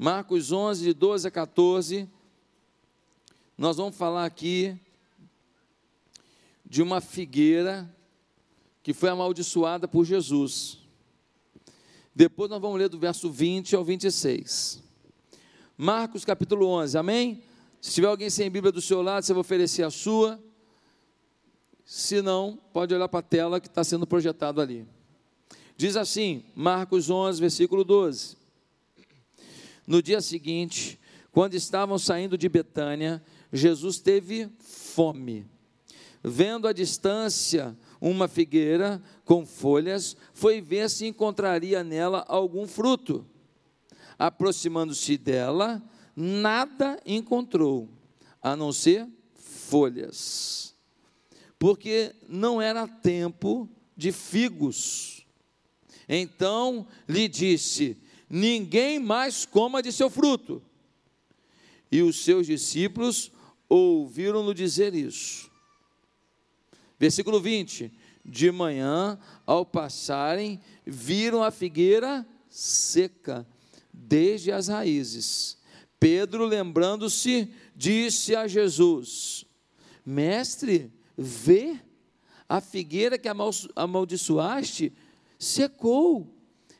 Marcos 11, de 12 a 14. Nós vamos falar aqui de uma figueira que foi amaldiçoada por Jesus. Depois nós vamos ler do verso 20 ao 26. Marcos capítulo 11, amém? Se tiver alguém sem Bíblia do seu lado, você vai oferecer a sua. Se não, pode olhar para a tela que está sendo projetado ali. Diz assim, Marcos 11, versículo 12. No dia seguinte, quando estavam saindo de Betânia, Jesus teve fome. Vendo à distância uma figueira com folhas, foi ver se encontraria nela algum fruto. Aproximando-se dela, nada encontrou, a não ser folhas, porque não era tempo de figos. Então lhe disse: ninguém mais coma de seu fruto. E os seus discípulos ouviram-no dizer isso. Versículo 20: De manhã, ao passarem, viram a figueira seca, desde as raízes. Pedro, lembrando-se, disse a Jesus: Mestre, vê, a figueira que amaldiçoaste secou.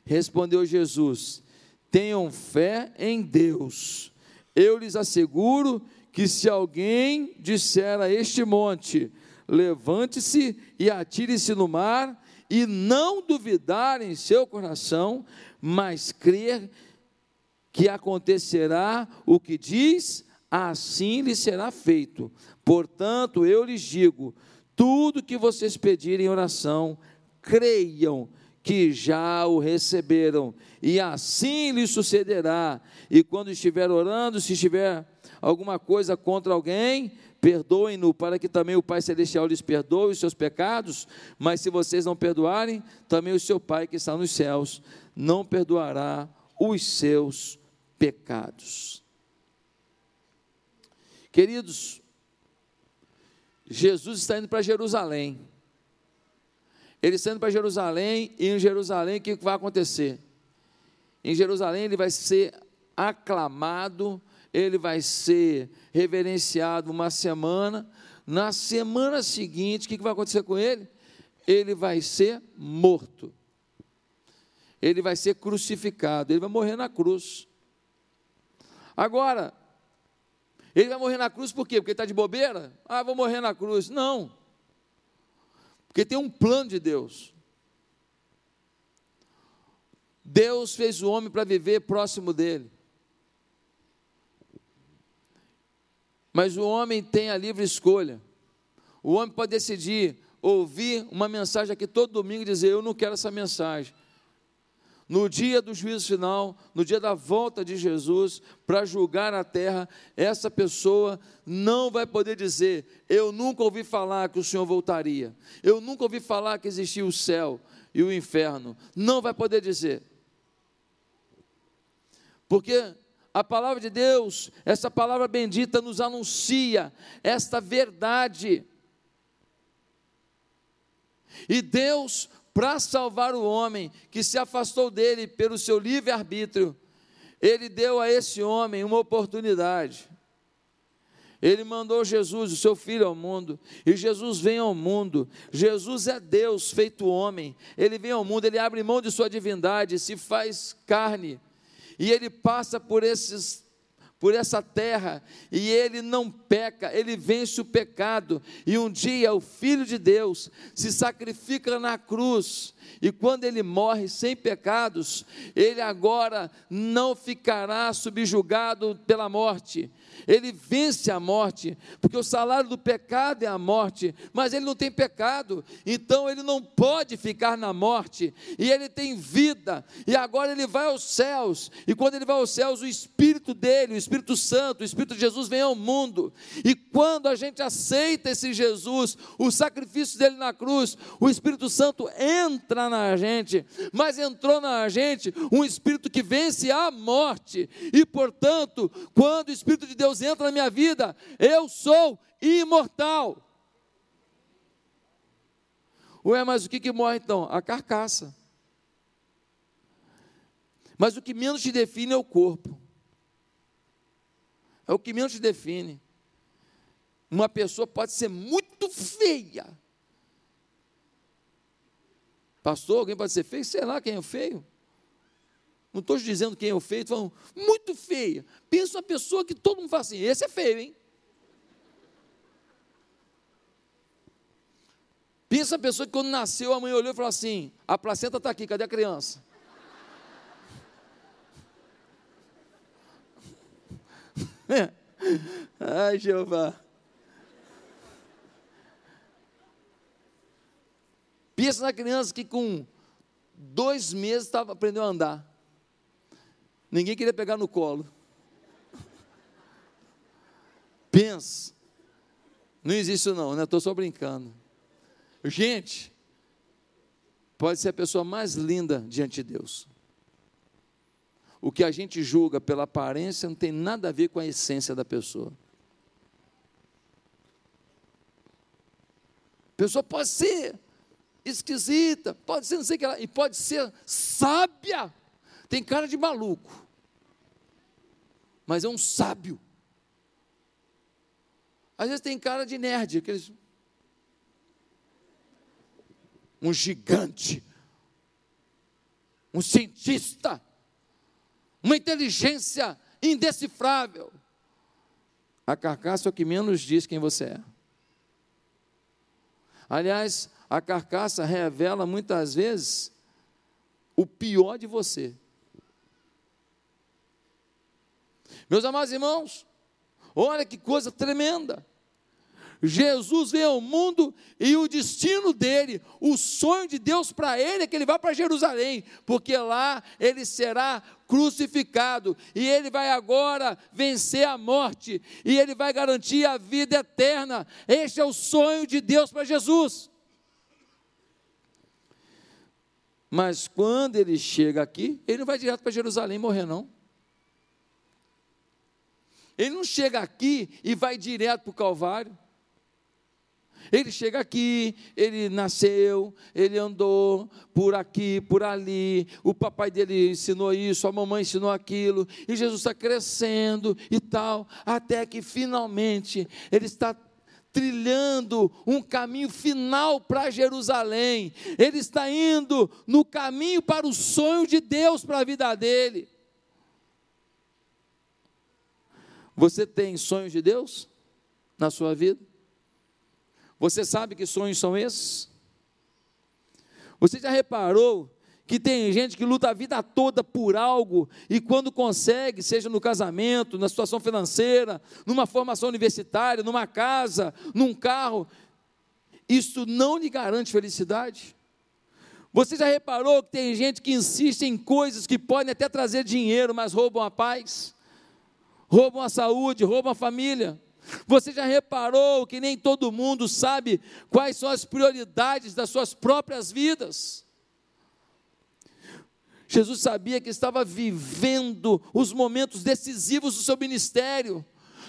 Respondeu Jesus: Tenham fé em Deus. Eu lhes asseguro que se alguém disser a este monte: Levante-se e atire-se no mar, e não duvidar em seu coração, mas crer que acontecerá o que diz, assim lhe será feito. Portanto, eu lhes digo: tudo que vocês pedirem em oração, creiam que já o receberam, e assim lhe sucederá. E quando estiver orando, se tiver alguma coisa contra alguém, perdoem-no, para que também o Pai Celestial lhes perdoe os seus pecados. Mas se vocês não perdoarem, também o seu Pai que está nos céus não perdoará os seus pecados. Queridos, Jesus está indo para Jerusalém. Ele sendo para Jerusalém, e em Jerusalém o que vai acontecer? Em Jerusalém ele vai ser aclamado, ele vai ser reverenciado uma semana. Na semana seguinte, o que vai acontecer com ele? Ele vai ser morto. Ele vai ser crucificado, ele vai morrer na cruz. Agora, ele vai morrer na cruz por quê? Porque ele está de bobeira? Ah, vou morrer na cruz. Não. Porque tem um plano de Deus. Deus fez o homem para viver próximo dele. Mas o homem tem a livre escolha. O homem pode decidir ouvir uma mensagem aqui todo domingo e dizer: Eu não quero essa mensagem no dia do juízo final, no dia da volta de Jesus para julgar a terra, essa pessoa não vai poder dizer: Eu nunca ouvi falar que o Senhor voltaria, eu nunca ouvi falar que existia o céu e o inferno. Não vai poder dizer. Porque a palavra de Deus, essa palavra bendita, nos anuncia esta verdade. E Deus para salvar o homem que se afastou dele pelo seu livre-arbítrio, ele deu a esse homem uma oportunidade. Ele mandou Jesus, o seu filho, ao mundo, e Jesus vem ao mundo. Jesus é Deus feito homem. Ele vem ao mundo, ele abre mão de sua divindade, se faz carne, e ele passa por esses por essa terra e ele não peca, ele vence o pecado. E um dia o Filho de Deus se sacrifica na cruz, e quando ele morre sem pecados, ele agora não ficará subjugado pela morte, ele vence a morte, porque o salário do pecado é a morte, mas ele não tem pecado, então ele não pode ficar na morte, e ele tem vida, e agora ele vai aos céus, e quando ele vai aos céus, o Espírito dele, o Espírito Santo, o Espírito de Jesus vem ao mundo, e quando a gente aceita esse Jesus, o sacrifício dele na cruz, o Espírito Santo entra na gente, mas entrou na gente um Espírito que vence a morte, e portanto, quando o Espírito de Deus entra na minha vida, eu sou imortal. Ué, mas o que, que morre então? A carcaça. Mas o que menos te define é o corpo. É o que menos define. Uma pessoa pode ser muito feia. Pastor, alguém pode ser feio? Sei lá quem é feio. Não estou dizendo quem é o feio, falando muito feia. Pensa uma pessoa que todo mundo fala assim: esse é feio, hein? Pensa a pessoa que quando nasceu, a mãe olhou e falou assim: a placenta está aqui, cadê a criança? Ai, Jeová. Pensa na criança que com dois meses estava aprendendo a andar. Ninguém queria pegar no colo. Pensa. Não existe isso não, né? Estou só brincando. Gente, pode ser a pessoa mais linda diante de Deus. O que a gente julga pela aparência não tem nada a ver com a essência da pessoa. A pessoa pode ser esquisita, pode ser não sei o que lá, e pode ser sábia. Tem cara de maluco, mas é um sábio. Às vezes tem cara de nerd, aqueles um gigante, um cientista, uma inteligência indecifrável. A carcaça é o que menos diz quem você é. Aliás, a carcaça revela muitas vezes o pior de você. Meus amados irmãos, olha que coisa tremenda. Jesus veio ao mundo e o destino dele, o sonho de Deus para ele é que ele vá para Jerusalém, porque lá ele será crucificado e ele vai agora vencer a morte e ele vai garantir a vida eterna. Este é o sonho de Deus para Jesus. Mas quando ele chega aqui, ele não vai direto para Jerusalém morrer, não. Ele não chega aqui e vai direto para o Calvário. Ele chega aqui, ele nasceu, ele andou por aqui, por ali, o papai dele ensinou isso, a mamãe ensinou aquilo, e Jesus está crescendo e tal, até que finalmente ele está trilhando um caminho final para Jerusalém, ele está indo no caminho para o sonho de Deus para a vida dele. Você tem sonhos de Deus na sua vida? Você sabe que sonhos são esses? Você já reparou que tem gente que luta a vida toda por algo e quando consegue, seja no casamento, na situação financeira, numa formação universitária, numa casa, num carro, isso não lhe garante felicidade? Você já reparou que tem gente que insiste em coisas que podem até trazer dinheiro, mas roubam a paz, roubam a saúde, roubam a família? Você já reparou que nem todo mundo sabe quais são as prioridades das suas próprias vidas? Jesus sabia que estava vivendo os momentos decisivos do seu ministério.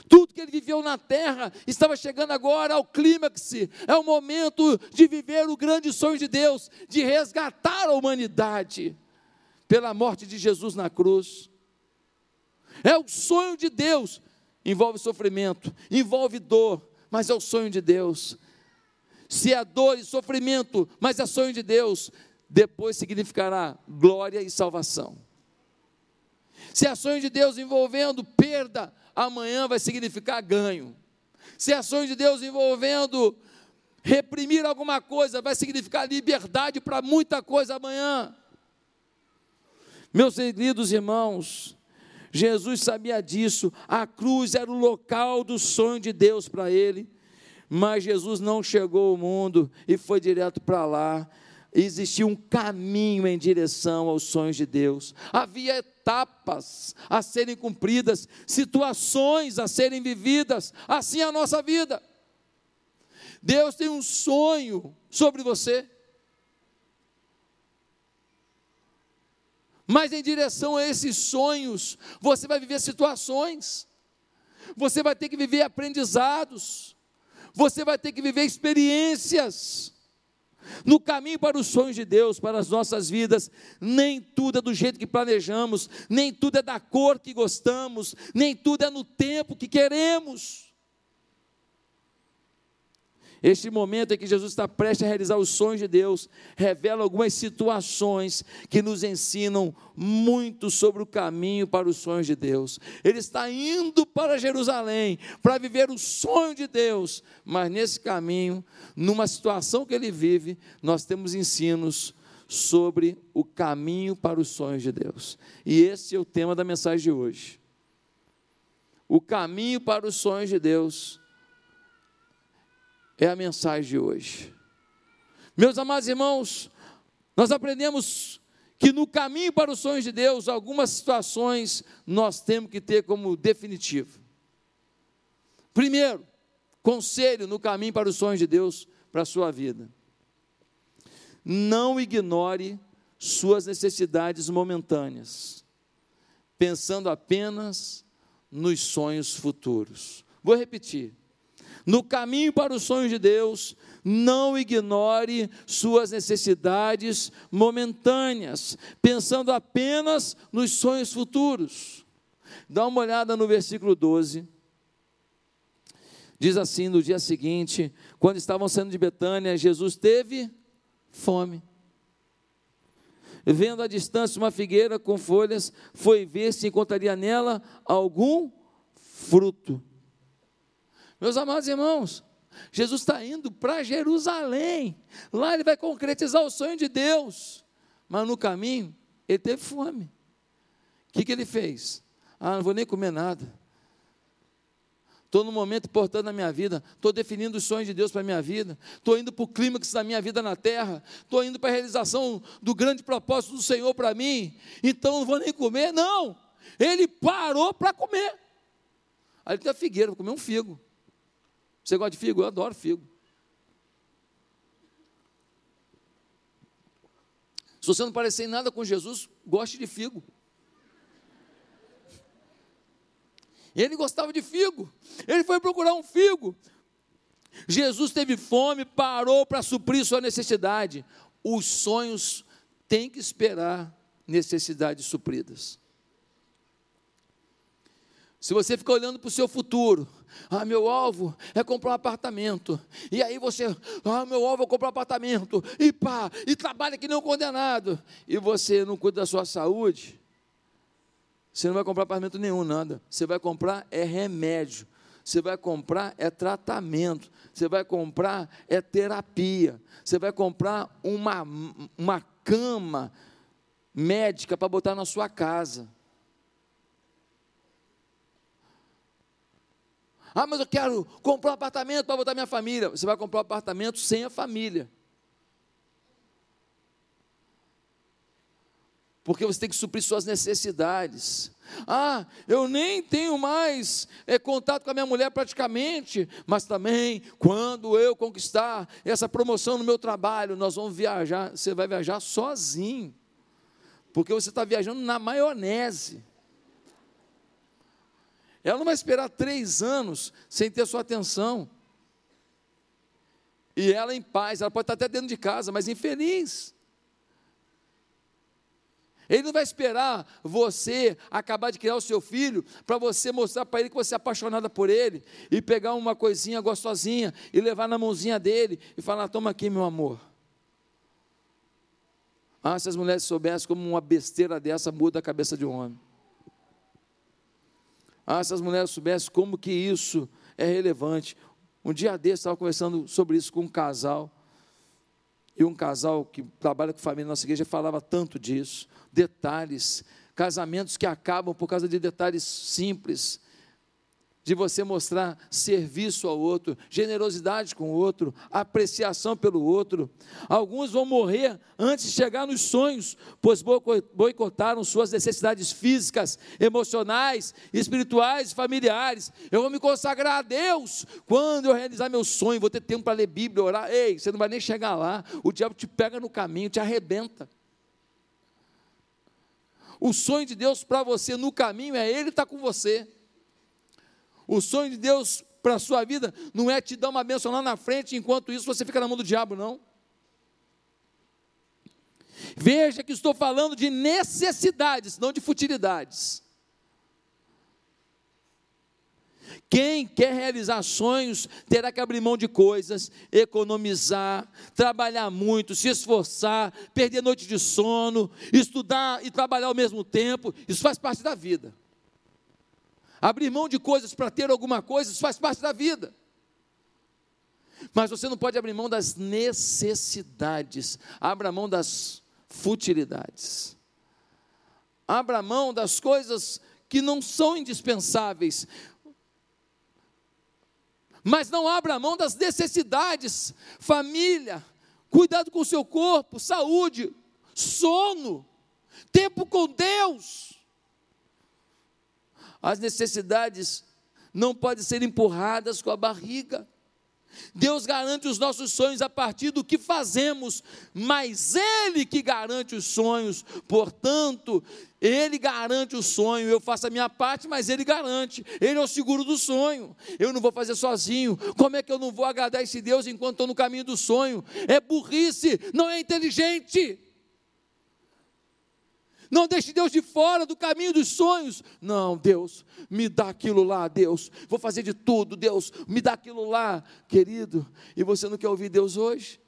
Tudo que ele viveu na terra estava chegando agora ao clímax. É o momento de viver o grande sonho de Deus, de resgatar a humanidade pela morte de Jesus na cruz. É o sonho de Deus envolve sofrimento, envolve dor, mas é o sonho de Deus. Se é dor e sofrimento, mas é sonho de Deus, depois significará glória e salvação. Se é sonho de Deus envolvendo perda, amanhã vai significar ganho. Se é sonho de Deus envolvendo reprimir alguma coisa, vai significar liberdade para muita coisa amanhã. Meus queridos irmãos, Jesus sabia disso, a cruz era o local do sonho de Deus para ele, mas Jesus não chegou ao mundo e foi direto para lá. Existia um caminho em direção aos sonhos de Deus, havia etapas a serem cumpridas, situações a serem vividas, assim é a nossa vida. Deus tem um sonho sobre você. Mas em direção a esses sonhos, você vai viver situações, você vai ter que viver aprendizados, você vai ter que viver experiências. No caminho para os sonhos de Deus, para as nossas vidas, nem tudo é do jeito que planejamos, nem tudo é da cor que gostamos, nem tudo é no tempo que queremos. Este momento em que Jesus está prestes a realizar os sonhos de Deus, revela algumas situações que nos ensinam muito sobre o caminho para os sonhos de Deus. Ele está indo para Jerusalém para viver o sonho de Deus, mas nesse caminho, numa situação que ele vive, nós temos ensinos sobre o caminho para os sonhos de Deus. E esse é o tema da mensagem de hoje. O caminho para os sonhos de Deus é a mensagem de hoje. Meus amados irmãos, nós aprendemos que no caminho para os sonhos de Deus, algumas situações nós temos que ter como definitivo. Primeiro, conselho no caminho para os sonhos de Deus para a sua vida. Não ignore suas necessidades momentâneas, pensando apenas nos sonhos futuros. Vou repetir. No caminho para os sonhos de Deus, não ignore suas necessidades momentâneas, pensando apenas nos sonhos futuros. Dá uma olhada no versículo 12. Diz assim: no dia seguinte, quando estavam saindo de Betânia, Jesus teve fome. Vendo à distância uma figueira com folhas, foi ver se encontraria nela algum fruto. Meus amados irmãos, Jesus está indo para Jerusalém. Lá ele vai concretizar o sonho de Deus. Mas no caminho, ele teve fome. O que, que ele fez? Ah, não vou nem comer nada. Estou num momento importante na minha vida, estou definindo os sonhos de Deus para a minha vida, estou indo para o clímax da minha vida na terra, estou indo para a realização do grande propósito do Senhor para mim, então não vou nem comer, não, ele parou para comer. Aí ele tem a figueira, vou comer um figo. Você gosta de figo? Eu adoro figo. Se você não parecer em nada com Jesus, goste de figo. Ele gostava de figo. Ele foi procurar um figo. Jesus teve fome, parou para suprir sua necessidade. Os sonhos têm que esperar necessidades supridas. Se você fica olhando para o seu futuro, ah, meu alvo é comprar um apartamento. E aí você, ah, meu alvo é comprar um apartamento. E pá, e trabalha que um condenado. E você não cuida da sua saúde. Você não vai comprar apartamento nenhum, nada. Você vai comprar é remédio. Você vai comprar é tratamento. Você vai comprar é terapia. Você vai comprar uma, uma cama médica para botar na sua casa. Ah, mas eu quero comprar um apartamento para botar minha família. Você vai comprar um apartamento sem a família. Porque você tem que suprir suas necessidades. Ah, eu nem tenho mais é, contato com a minha mulher praticamente, mas também quando eu conquistar essa promoção no meu trabalho, nós vamos viajar. Você vai viajar sozinho, porque você está viajando na maionese. Ela não vai esperar três anos sem ter sua atenção. E ela em paz, ela pode estar até dentro de casa, mas infeliz. Ele não vai esperar você acabar de criar o seu filho para você mostrar para ele que você é apaixonada por ele e pegar uma coisinha gostosinha e levar na mãozinha dele e falar: Toma aqui, meu amor. Ah, se as mulheres soubessem como uma besteira dessa muda a cabeça de um homem. Ah, se as mulheres soubessem como que isso é relevante. Um dia desse, estava conversando sobre isso com um casal, e um casal que trabalha com família na nossa igreja falava tanto disso, detalhes, casamentos que acabam por causa de detalhes simples, de você mostrar serviço ao outro, generosidade com o outro, apreciação pelo outro. Alguns vão morrer antes de chegar nos sonhos, pois boicotaram suas necessidades físicas, emocionais, espirituais familiares. Eu vou me consagrar a Deus quando eu realizar meu sonho, vou ter tempo para ler Bíblia, orar. Ei, você não vai nem chegar lá, o diabo te pega no caminho, te arrebenta. O sonho de Deus para você no caminho é Ele estar tá com você. O sonho de Deus para a sua vida não é te dar uma bênção lá na frente, enquanto isso você fica na mão do diabo, não. Veja que estou falando de necessidades, não de futilidades. Quem quer realizar sonhos terá que abrir mão de coisas, economizar, trabalhar muito, se esforçar, perder noite de sono, estudar e trabalhar ao mesmo tempo. Isso faz parte da vida. Abrir mão de coisas para ter alguma coisa, isso faz parte da vida. Mas você não pode abrir mão das necessidades, abra mão das futilidades. Abra mão das coisas que não são indispensáveis, mas não abra mão das necessidades, família, cuidado com o seu corpo, saúde, sono, tempo com Deus. As necessidades não podem ser empurradas com a barriga. Deus garante os nossos sonhos a partir do que fazemos, mas Ele que garante os sonhos, portanto, Ele garante o sonho. Eu faço a minha parte, mas Ele garante, Ele é o seguro do sonho. Eu não vou fazer sozinho. Como é que eu não vou agradar esse Deus enquanto estou no caminho do sonho? É burrice, não é inteligente. Não deixe Deus de fora do caminho dos sonhos. Não, Deus, me dá aquilo lá, Deus. Vou fazer de tudo, Deus, me dá aquilo lá, querido. E você não quer ouvir Deus hoje?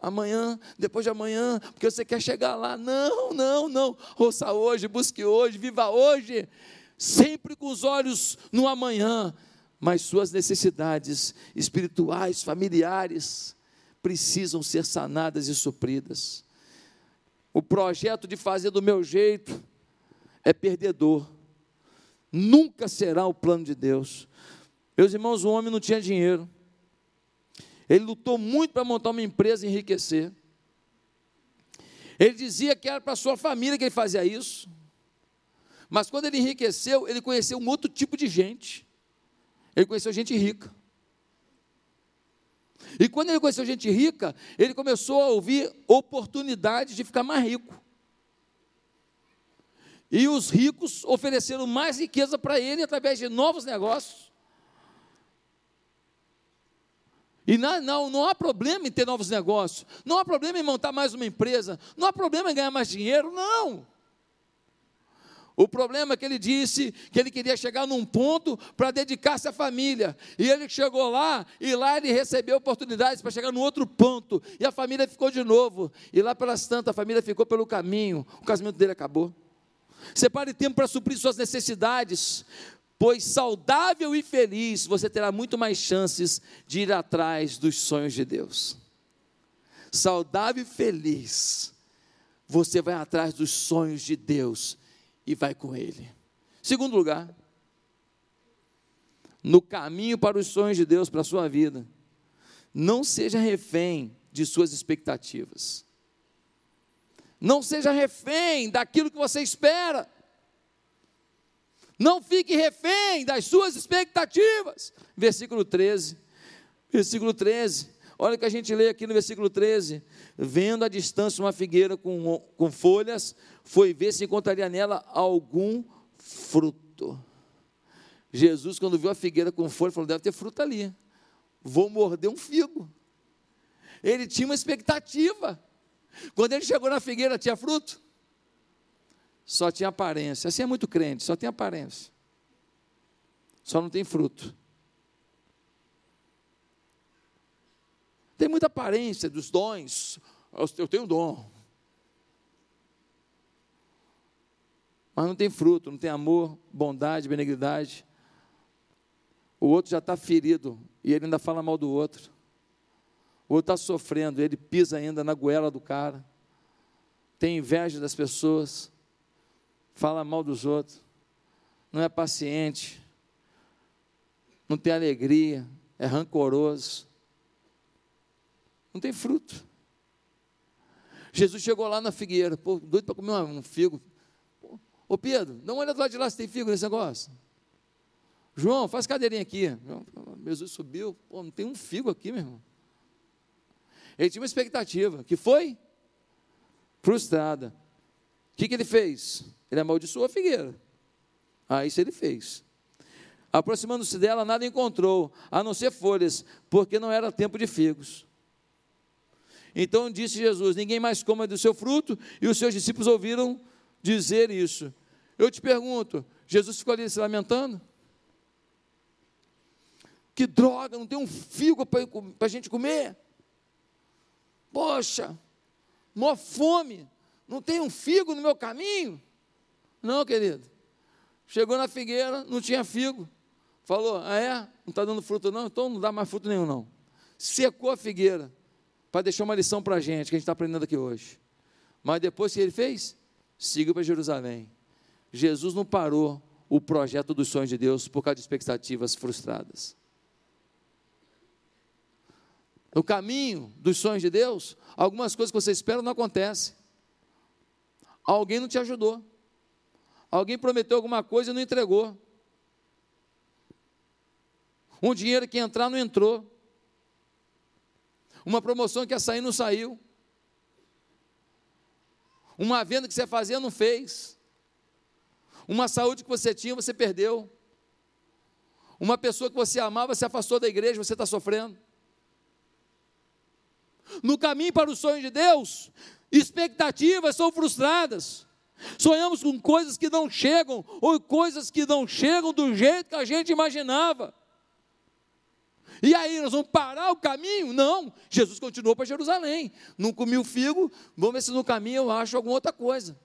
Amanhã, depois de amanhã, porque você quer chegar lá. Não, não, não. Ouça hoje, busque hoje, viva hoje. Sempre com os olhos no amanhã. Mas suas necessidades espirituais, familiares, precisam ser sanadas e supridas o projeto de fazer do meu jeito é perdedor. Nunca será o plano de Deus. Meus irmãos, o homem não tinha dinheiro. Ele lutou muito para montar uma empresa e enriquecer. Ele dizia que era para sua família que ele fazia isso. Mas quando ele enriqueceu, ele conheceu um outro tipo de gente. Ele conheceu gente rica. E quando ele conheceu gente rica, ele começou a ouvir oportunidades de ficar mais rico. E os ricos ofereceram mais riqueza para ele através de novos negócios. E não, não, não há problema em ter novos negócios, não há problema em montar mais uma empresa, não há problema em ganhar mais dinheiro, não. O problema é que ele disse que ele queria chegar num ponto para dedicar-se à família. E ele chegou lá, e lá ele recebeu oportunidades para chegar num outro ponto. E a família ficou de novo. E lá pelas tantas, a família ficou pelo caminho. O casamento dele acabou. Separe tempo para suprir suas necessidades, pois saudável e feliz você terá muito mais chances de ir atrás dos sonhos de Deus. Saudável e feliz, você vai atrás dos sonhos de Deus e vai com Ele. Segundo lugar, no caminho para os sonhos de Deus para a sua vida, não seja refém de suas expectativas. Não seja refém daquilo que você espera. Não fique refém das suas expectativas. Versículo 13. Versículo 13. Olha o que a gente lê aqui no versículo 13. Vendo à distância uma figueira com, com folhas, foi ver se encontraria nela algum fruto. Jesus, quando viu a figueira com folha, falou: deve ter fruta ali. Vou morder um figo. Ele tinha uma expectativa. Quando ele chegou na figueira, tinha fruto? Só tinha aparência. Assim é muito crente, só tem aparência. Só não tem fruto. Tem muita aparência dos dons. Eu tenho dom. Mas não tem fruto, não tem amor, bondade, benignidade. O outro já está ferido e ele ainda fala mal do outro. O outro está sofrendo, ele pisa ainda na goela do cara. Tem inveja das pessoas, fala mal dos outros, não é paciente, não tem alegria, é rancoroso, não tem fruto. Jesus chegou lá na figueira, pô, doido para comer um figo. Ô Pedro, uma olhada do lado de lá se tem figo nesse negócio. João, faz cadeirinha aqui. Jesus subiu, pô, não tem um figo aqui, meu irmão. Ele tinha uma expectativa, que foi frustrada. O que, que ele fez? Ele amaldiçoou a figueira. Ah, isso ele fez. Aproximando-se dela, nada encontrou, a não ser folhas, porque não era tempo de figos. Então disse Jesus: Ninguém mais coma do seu fruto, e os seus discípulos ouviram dizer isso. Eu te pergunto: Jesus ficou ali se lamentando? Que droga, não tem um figo para a gente comer? Poxa, mó fome, não tem um figo no meu caminho? Não, querido. Chegou na figueira, não tinha figo. Falou, ah é? Não está dando fruto não? Então não dá mais fruto nenhum não. Secou a figueira, para deixar uma lição para a gente, que a gente está aprendendo aqui hoje. Mas depois que ele fez? Siga para Jerusalém. Jesus não parou o projeto dos sonhos de Deus por causa de expectativas frustradas. No caminho dos sonhos de Deus, algumas coisas que você espera não acontecem. Alguém não te ajudou. Alguém prometeu alguma coisa e não entregou. Um dinheiro que ia entrar não entrou. Uma promoção que ia sair não saiu. Uma venda que você fazia não fez. Uma saúde que você tinha, você perdeu. Uma pessoa que você amava se afastou da igreja, você está sofrendo. No caminho para o sonho de Deus, expectativas são frustradas. Sonhamos com coisas que não chegam, ou coisas que não chegam do jeito que a gente imaginava. E aí, nós vamos parar o caminho? Não, Jesus continuou para Jerusalém. Não comi o figo, vamos ver se no caminho eu acho alguma outra coisa.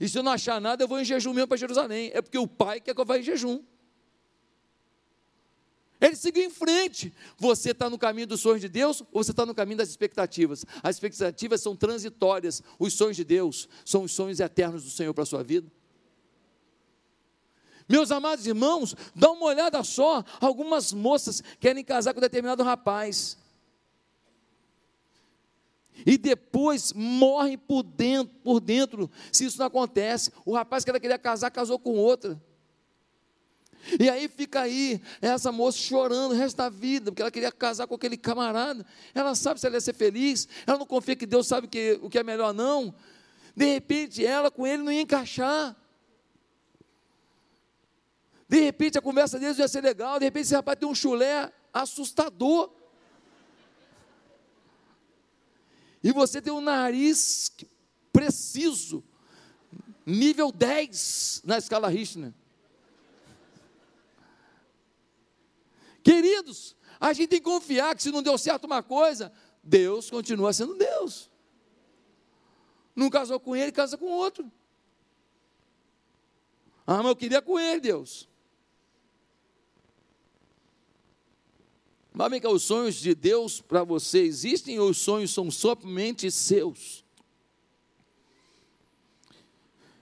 E se eu não achar nada, eu vou em jejum mesmo para Jerusalém. É porque o pai quer que eu vá em jejum. Ele seguiu em frente. Você está no caminho dos sonhos de Deus ou você está no caminho das expectativas? As expectativas são transitórias. Os sonhos de Deus são os sonhos eternos do Senhor para a sua vida. Meus amados irmãos, dá uma olhada só. Algumas moças querem casar com determinado rapaz. E depois morrem por dentro, por dentro, se isso não acontece. O rapaz que ela queria casar, casou com outra. E aí fica aí essa moça chorando o resto da vida, porque ela queria casar com aquele camarada. Ela sabe se ela ia ser feliz, ela não confia que Deus sabe que, o que é melhor, não. De repente, ela com ele não ia encaixar. De repente, a conversa deles ia ser legal. De repente, esse rapaz tem um chulé assustador. E você tem um nariz preciso, nível 10 na escala Richner. Queridos, a gente tem que confiar que se não deu certo uma coisa, Deus continua sendo Deus. Não casou com ele, casa com outro. Ah, mas eu queria com ele, Deus. Vem cá, os sonhos de Deus para você existem ou os sonhos são somente seus?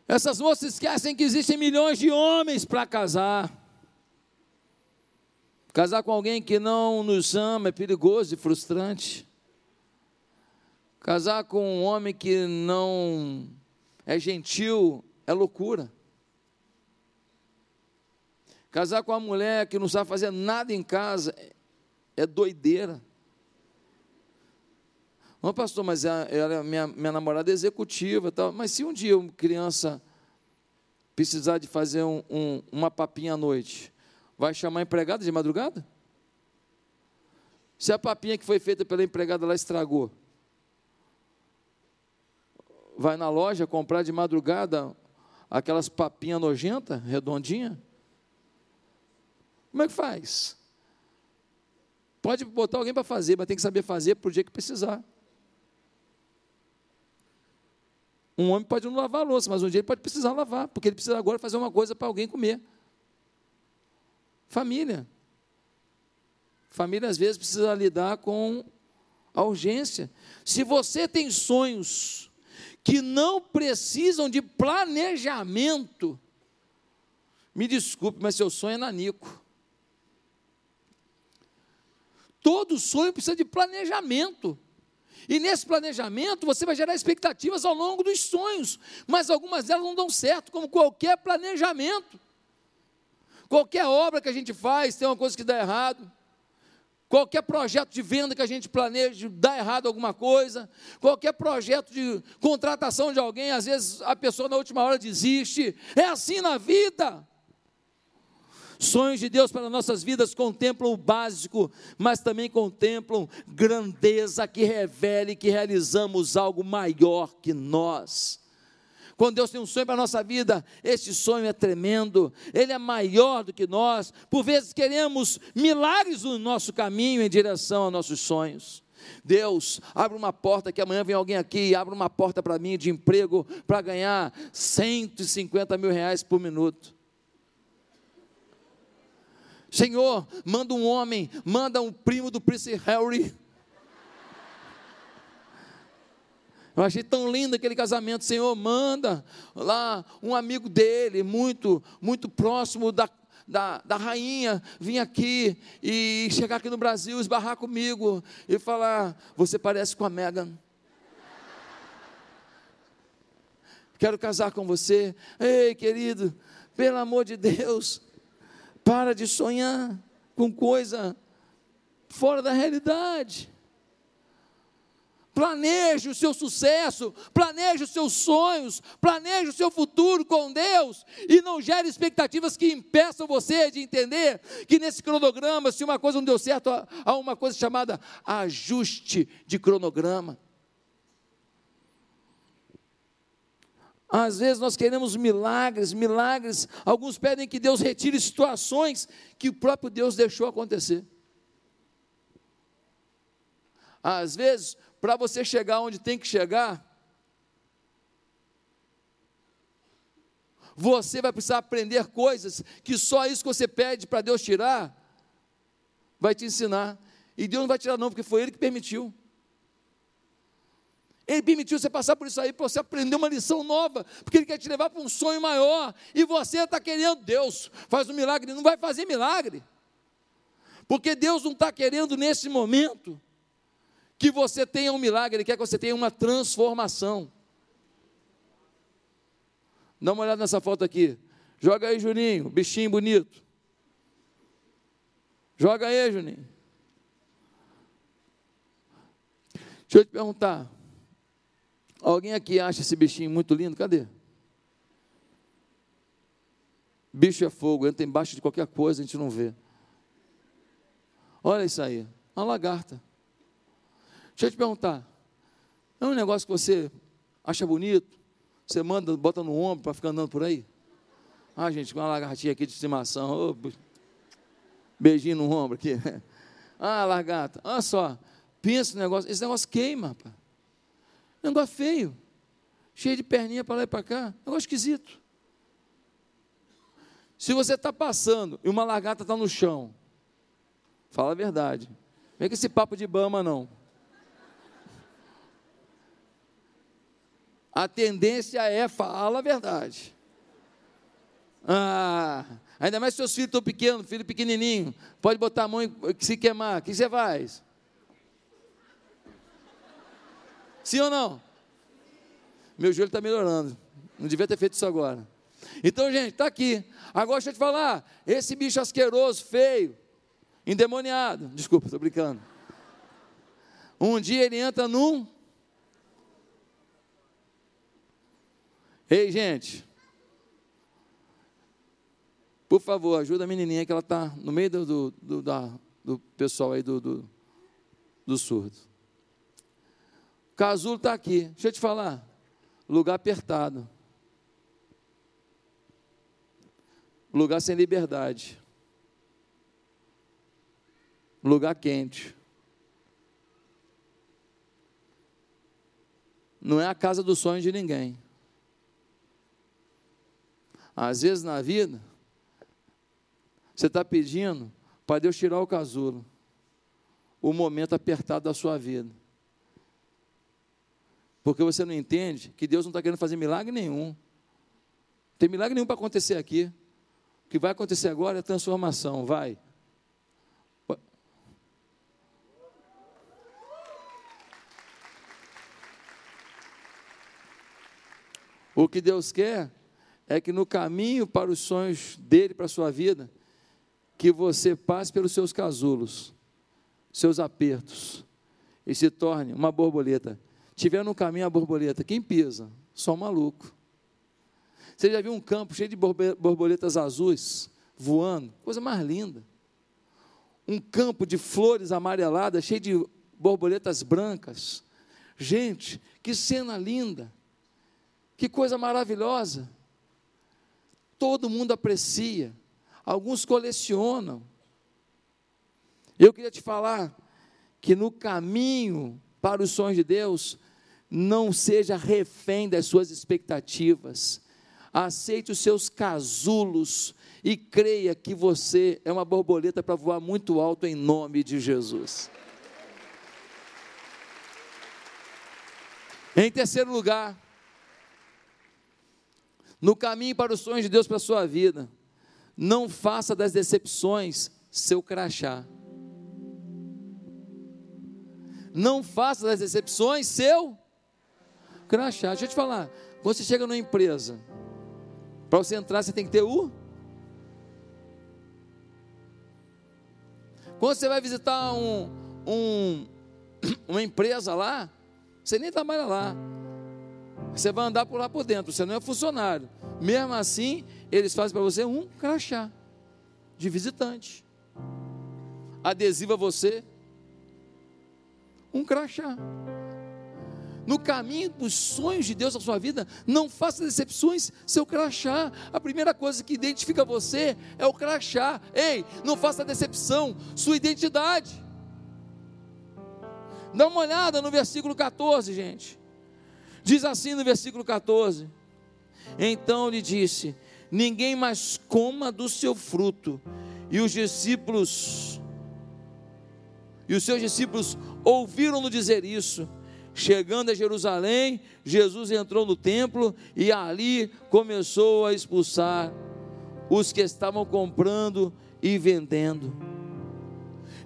Essas moças esquecem que existem milhões de homens para casar. Casar com alguém que não nos ama é perigoso e frustrante. Casar com um homem que não é gentil é loucura. Casar com uma mulher que não sabe fazer nada em casa é doideira. Não, pastor, mas ela, minha, minha namorada é executiva, tal. mas se um dia uma criança precisar de fazer um, um, uma papinha à noite, Vai chamar a empregada de madrugada? Se a papinha que foi feita pela empregada lá estragou, vai na loja comprar de madrugada aquelas papinhas nojentas, redondinha? Como é que faz? Pode botar alguém para fazer, mas tem que saber fazer para o dia que precisar. Um homem pode não lavar a louça, mas um dia ele pode precisar lavar, porque ele precisa agora fazer uma coisa para alguém comer. Família. Família às vezes precisa lidar com a urgência. Se você tem sonhos que não precisam de planejamento, me desculpe, mas seu sonho é nanico. Todo sonho precisa de planejamento. E nesse planejamento você vai gerar expectativas ao longo dos sonhos, mas algumas delas não dão certo, como qualquer planejamento. Qualquer obra que a gente faz tem uma coisa que dá errado. Qualquer projeto de venda que a gente planeja dá errado alguma coisa. Qualquer projeto de contratação de alguém, às vezes a pessoa na última hora desiste. É assim na vida. Sonhos de Deus para nossas vidas contemplam o básico, mas também contemplam grandeza que revele que realizamos algo maior que nós. Quando Deus tem um sonho para a nossa vida, esse sonho é tremendo, ele é maior do que nós. Por vezes queremos milagres no nosso caminho em direção aos nossos sonhos. Deus, abre uma porta que amanhã vem alguém aqui e abre uma porta para mim de emprego para ganhar 150 mil reais por minuto. Senhor, manda um homem, manda um primo do Prince Harry. Eu achei tão lindo aquele casamento, Senhor, manda lá um amigo dele, muito, muito próximo da, da, da rainha, vir aqui e chegar aqui no Brasil, esbarrar comigo e falar: Você parece com a Megan. Quero casar com você. Ei, querido, pelo amor de Deus, para de sonhar com coisa fora da realidade. Planeje o seu sucesso, planeje os seus sonhos, planeje o seu futuro com Deus e não gere expectativas que impeçam você de entender que nesse cronograma, se uma coisa não deu certo, há uma coisa chamada ajuste de cronograma. Às vezes nós queremos milagres, milagres. Alguns pedem que Deus retire situações que o próprio Deus deixou acontecer. Às vezes, para você chegar onde tem que chegar, você vai precisar aprender coisas que só isso que você pede para Deus tirar vai te ensinar. E Deus não vai tirar, não, porque foi Ele que permitiu. Ele permitiu você passar por isso aí para você aprender uma lição nova, porque Ele quer te levar para um sonho maior. E você está querendo, Deus, faz um milagre, não vai fazer milagre. Porque Deus não está querendo nesse momento que você tenha um milagre, Ele quer que você tenha uma transformação. Dá uma olhada nessa foto aqui. Joga aí, Juninho, bichinho bonito. Joga aí, Juninho. Deixa eu te perguntar. Alguém aqui acha esse bichinho muito lindo? Cadê? Bicho é fogo, entra embaixo de qualquer coisa, a gente não vê. Olha isso aí, uma lagarta. Deixa eu te perguntar. É um negócio que você acha bonito, você manda, bota no ombro para ficar andando por aí? Ah, gente, com uma lagartinha aqui de estimação. Oh, beijinho no ombro aqui. Ah, lagarta. Olha só. Pensa no negócio. Esse negócio queima, rapaz. Negócio feio. Cheio de perninha para lá e para cá. Negócio esquisito. Se você está passando e uma lagarta está no chão, fala a verdade. Vem com esse papo de bama, não. A tendência é fala a verdade. Ah, ainda mais se seus filhos estão pequenos, filho pequenininho, pode botar a mão e se queimar. O que você faz? Sim ou não? Meu joelho está melhorando. Não devia ter feito isso agora. Então, gente, está aqui. Agora deixa eu te falar. Esse bicho asqueroso, feio, endemoniado. Desculpa, estou brincando. Um dia ele entra num. Ei, gente. Por favor, ajuda a menininha que ela está no meio do, do, do, do pessoal aí do, do, do surdo. Casulo está aqui. Deixa eu te falar. Lugar apertado. Lugar sem liberdade. Lugar quente. Não é a casa dos sonhos de ninguém. Às vezes na vida, você está pedindo para Deus tirar o casulo, o momento apertado da sua vida. Porque você não entende que Deus não está querendo fazer milagre nenhum. Não tem milagre nenhum para acontecer aqui. O que vai acontecer agora é transformação. Vai. O que Deus quer é que no caminho para os sonhos dele, para a sua vida, que você passe pelos seus casulos, seus apertos, e se torne uma borboleta tiver no caminho a borboleta, quem pisa? Só um maluco. Você já viu um campo cheio de borboletas azuis voando, coisa mais linda. Um campo de flores amareladas, cheio de borboletas brancas. Gente, que cena linda. Que coisa maravilhosa. Todo mundo aprecia. Alguns colecionam. Eu queria te falar que no caminho para os sonhos de Deus, não seja refém das suas expectativas. Aceite os seus casulos e creia que você é uma borboleta para voar muito alto em nome de Jesus. Em terceiro lugar, no caminho para os sonhos de Deus para a sua vida, não faça das decepções seu crachá. Não faça das decepções seu crachá. Deixa eu te falar, você chega numa empresa, para você entrar, você tem que ter o. Quando você vai visitar um, um, uma empresa lá, você nem trabalha lá. Você vai andar por lá por dentro, você não é funcionário. Mesmo assim, eles fazem para você um crachá de visitante. Adesiva você um crachá no caminho dos sonhos de Deus na sua vida, não faça decepções, seu crachá. A primeira coisa que identifica você é o crachá. Ei, não faça decepção, sua identidade. Dá uma olhada no versículo 14, gente. Diz assim no versículo 14: Então lhe disse: Ninguém mais coma do seu fruto. E os discípulos, e os seus discípulos ouviram-no dizer isso. Chegando a Jerusalém, Jesus entrou no templo e ali começou a expulsar os que estavam comprando e vendendo.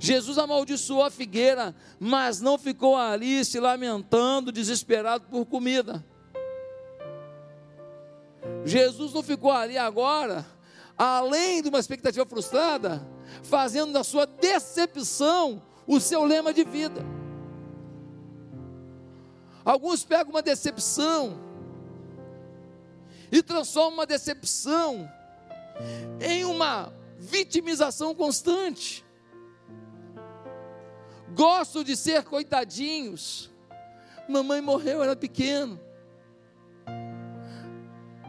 Jesus amaldiçoou a figueira, mas não ficou ali se lamentando, desesperado por comida. Jesus não ficou ali agora, além de uma expectativa frustrada, fazendo da sua decepção o seu lema de vida. Alguns pegam uma decepção e transformam uma decepção em uma vitimização constante. Gosto de ser coitadinhos. Mamãe morreu, era pequeno.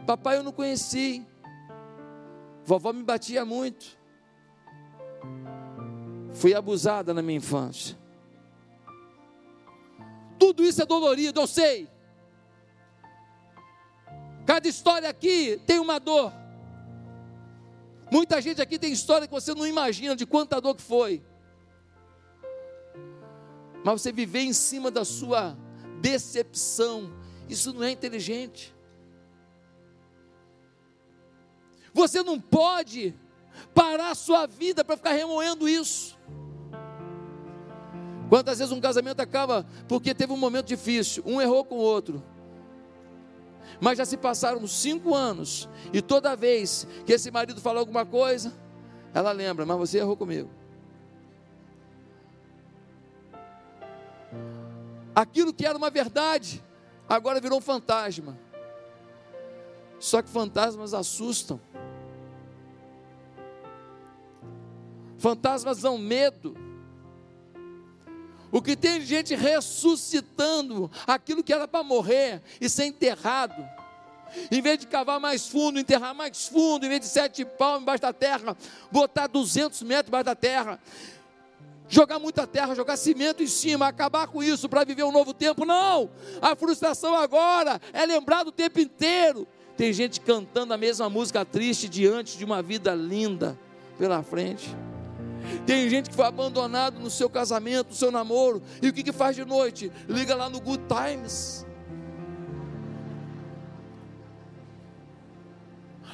Papai eu não conheci. Vovó me batia muito. Fui abusada na minha infância. Tudo isso é dolorido, eu sei. Cada história aqui tem uma dor. Muita gente aqui tem história que você não imagina de quanta dor que foi. Mas você viver em cima da sua decepção, isso não é inteligente. Você não pode parar a sua vida para ficar remoendo isso. Quantas vezes um casamento acaba porque teve um momento difícil, um errou com o outro. Mas já se passaram cinco anos, e toda vez que esse marido fala alguma coisa, ela lembra, mas você errou comigo. Aquilo que era uma verdade, agora virou um fantasma. Só que fantasmas assustam. Fantasmas dão medo. O que tem gente ressuscitando aquilo que era para morrer e ser enterrado. Em vez de cavar mais fundo, enterrar mais fundo, em vez de sete palmos embaixo da terra, botar 200 metros embaixo da terra, jogar muita terra, jogar cimento em cima, acabar com isso para viver um novo tempo. Não! A frustração agora é lembrar do tempo inteiro. Tem gente cantando a mesma música triste diante de uma vida linda pela frente. Tem gente que foi abandonado no seu casamento, no seu namoro, e o que, que faz de noite? Liga lá no Good Times.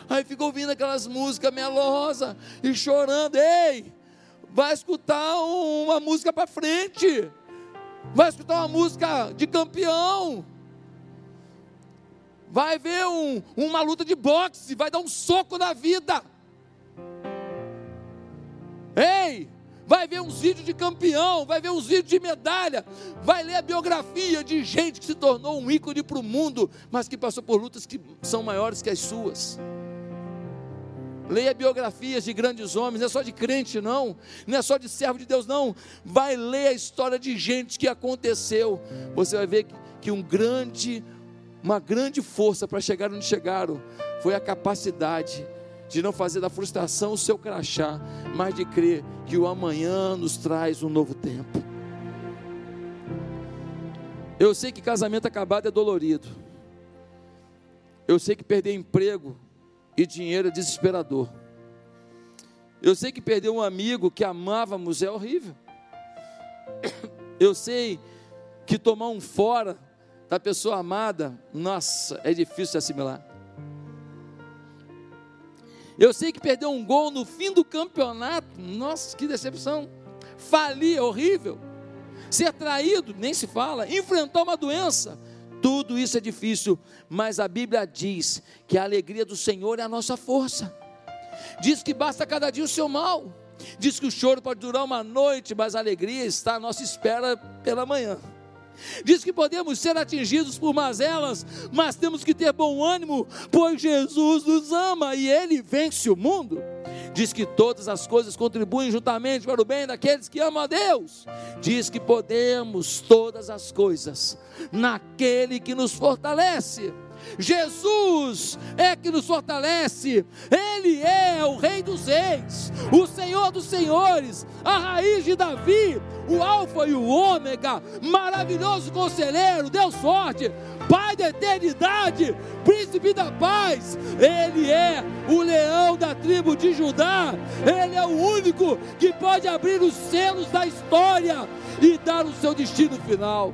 Aí fica ouvindo aquelas músicas melosas e chorando. Ei, vai escutar uma música para frente. Vai escutar uma música de campeão. Vai ver um, uma luta de boxe, vai dar um soco na vida. Ei, vai ver uns vídeos de campeão, vai ver uns vídeos de medalha, vai ler a biografia de gente que se tornou um ícone para o mundo, mas que passou por lutas que são maiores que as suas. Leia biografias de grandes homens, não é só de crente, não, não é só de servo de Deus, não. Vai ler a história de gente que aconteceu. Você vai ver que um grande, uma grande força para chegar onde chegaram foi a capacidade de não fazer da frustração o seu crachá, mas de crer que o amanhã nos traz um novo tempo. Eu sei que casamento acabado é dolorido. Eu sei que perder emprego e dinheiro é desesperador. Eu sei que perder um amigo que amávamos é horrível. Eu sei que tomar um fora da pessoa amada, nossa, é difícil de assimilar. Eu sei que perder um gol no fim do campeonato, nossa, que decepção. Falir é horrível. Ser traído, nem se fala. Enfrentar uma doença, tudo isso é difícil, mas a Bíblia diz que a alegria do Senhor é a nossa força. Diz que basta cada dia o seu mal. Diz que o choro pode durar uma noite, mas a alegria está à nossa espera pela manhã. Diz que podemos ser atingidos por mazelas, mas temos que ter bom ânimo, pois Jesus nos ama e Ele vence o mundo diz que todas as coisas contribuem juntamente para o bem daqueles que amam a Deus. Diz que podemos todas as coisas naquele que nos fortalece. Jesus é que nos fortalece, Ele é o Rei dos Reis, o Senhor dos Senhores, a raiz de Davi, o Alfa e o Ômega, maravilhoso conselheiro, Deus forte, Pai da eternidade, Príncipe da paz, Ele é o leão da tribo de Judá, Ele é o único que pode abrir os selos da história e dar o seu destino final.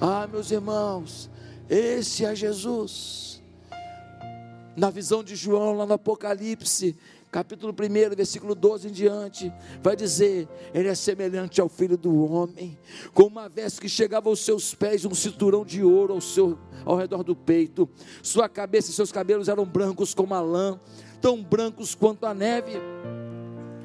Ah, meus irmãos, esse é Jesus. Na visão de João, lá no Apocalipse, capítulo 1, versículo 12 em diante, vai dizer: Ele é semelhante ao filho do homem, com uma veste que chegava aos seus pés, um cinturão de ouro ao, seu, ao redor do peito, sua cabeça e seus cabelos eram brancos como a lã, tão brancos quanto a neve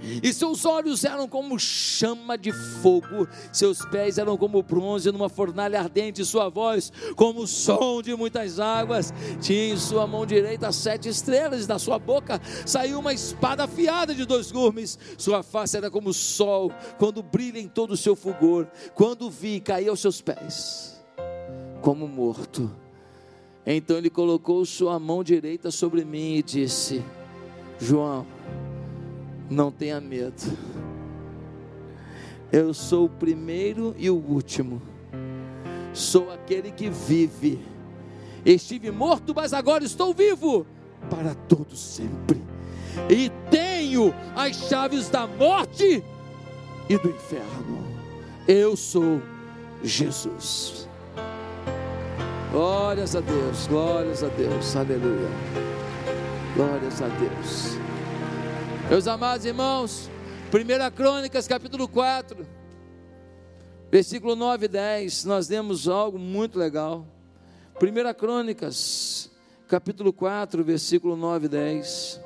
e seus olhos eram como chama de fogo, seus pés eram como bronze numa fornalha ardente, sua voz como o som de muitas águas. Tinha em sua mão direita sete estrelas, e da sua boca saiu uma espada afiada de dois gumes. Sua face era como o sol, quando brilha em todo o seu fulgor. Quando vi, caí aos seus pés, como morto. Então ele colocou sua mão direita sobre mim e disse: João, não tenha medo. Eu sou o primeiro e o último. Sou aquele que vive. Estive morto, mas agora estou vivo para todo sempre. E tenho as chaves da morte e do inferno. Eu sou Jesus. Glórias a Deus, glórias a Deus, aleluia. Glórias a Deus. Meus amados irmãos, 1 Crônicas, capítulo 4, versículo 9 e 10, nós lemos algo muito legal. 1 Crônicas, capítulo 4, versículo 9 e 10.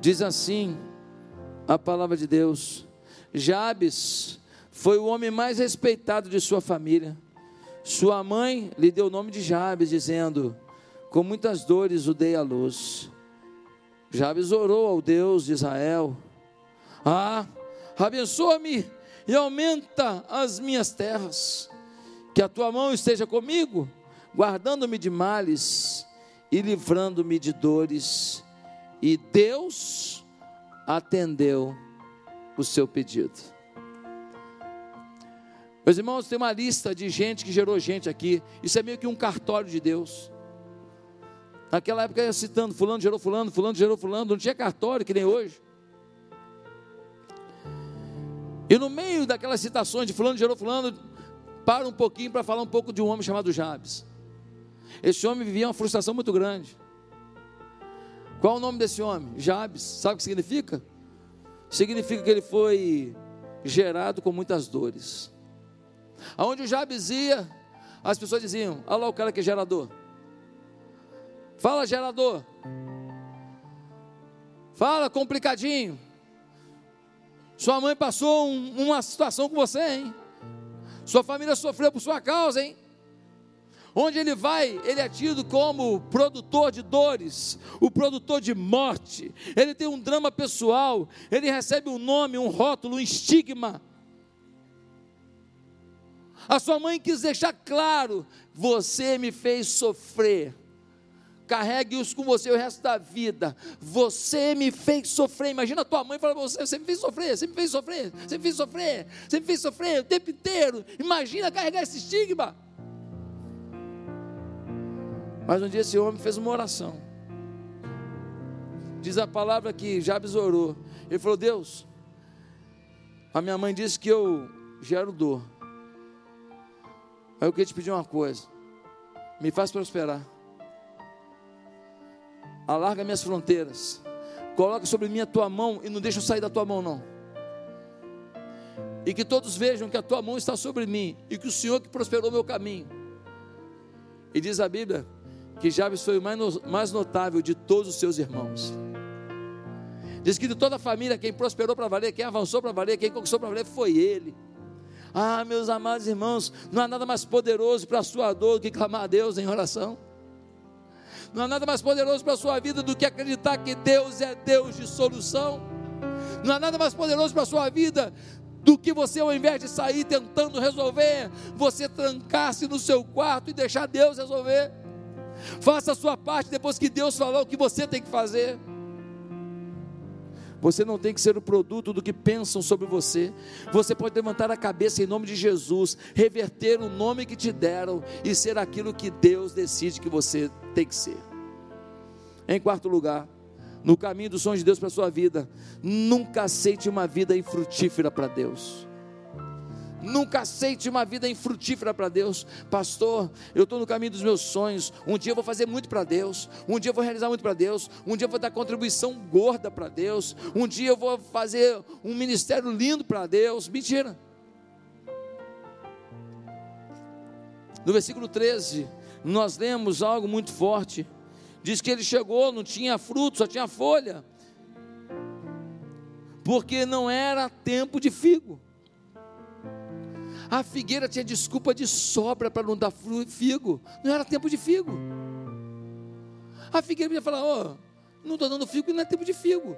Diz assim a palavra de Deus: Jabes foi o homem mais respeitado de sua família sua mãe lhe deu o nome de Jabes, dizendo: Com muitas dores o dei à luz. Jabes orou ao Deus de Israel: Ah, abençoa-me e aumenta as minhas terras. Que a tua mão esteja comigo, guardando-me de males e livrando-me de dores. E Deus atendeu o seu pedido. Meus irmãos, tem uma lista de gente que gerou gente aqui. Isso é meio que um cartório de Deus. Naquela época ia citando, fulano gerou fulano, fulano gerou fulano, não tinha cartório que nem hoje. E no meio daquelas citações de fulano gerou fulano, para um pouquinho para falar um pouco de um homem chamado Jabes. Esse homem vivia uma frustração muito grande. Qual o nome desse homem? Jabes. Sabe o que significa? Significa que ele foi gerado com muitas dores. Aonde o Jabes ia, as pessoas diziam: Olha lá o cara que é gerador. Fala, gerador. Fala, complicadinho. Sua mãe passou um, uma situação com você, hein? Sua família sofreu por sua causa, hein? Onde ele vai, ele é tido como produtor de dores, o produtor de morte. Ele tem um drama pessoal, ele recebe um nome, um rótulo, um estigma. A sua mãe quis deixar claro: você me fez sofrer. Carregue-os com você o resto da vida. Você me fez sofrer. Imagina a tua mãe falando você: você me fez sofrer, você me fez sofrer, você me fez sofrer, você me fez sofrer o tempo inteiro. Imagina carregar esse estigma. Mas um dia esse homem fez uma oração. Diz a palavra que Jabes orou. Ele falou: Deus, a minha mãe disse que eu gero dor. Aí eu queria te pedir uma coisa: me faz prosperar. Alarga minhas fronteiras. Coloca sobre mim a tua mão e não deixa eu sair da tua mão, não. E que todos vejam que a tua mão está sobre mim e que o Senhor que prosperou meu caminho. E diz a Bíblia que Jabes foi o mais, notável de todos os seus irmãos. Diz que de toda a família, quem prosperou para valer, quem avançou para valer, quem conquistou para valer, foi ele. Ah, meus amados irmãos, não há nada mais poderoso para a sua dor do que clamar a Deus em oração. Não há nada mais poderoso para a sua vida do que acreditar que Deus é Deus de solução. Não há nada mais poderoso para a sua vida do que você, ao invés de sair tentando resolver, você trancar-se no seu quarto e deixar Deus resolver. Faça a sua parte depois que Deus falar o que você tem que fazer. Você não tem que ser o produto do que pensam sobre você. Você pode levantar a cabeça em nome de Jesus, reverter o nome que te deram e ser aquilo que Deus decide que você tem que ser. Em quarto lugar, no caminho dos sonhos de Deus para a sua vida, nunca aceite uma vida infrutífera para Deus. Nunca aceite uma vida infrutífera para Deus. Pastor, eu estou no caminho dos meus sonhos. Um dia eu vou fazer muito para Deus. Um dia eu vou realizar muito para Deus. Um dia eu vou dar contribuição gorda para Deus. Um dia eu vou fazer um ministério lindo para Deus. Mentira. No versículo 13, nós lemos algo muito forte. Diz que ele chegou, não tinha fruto, só tinha folha. Porque não era tempo de figo. A figueira tinha desculpa de sobra para não dar figo. Não era tempo de figo. A figueira podia falar: Ó, oh, não estou dando figo, não é tempo de figo.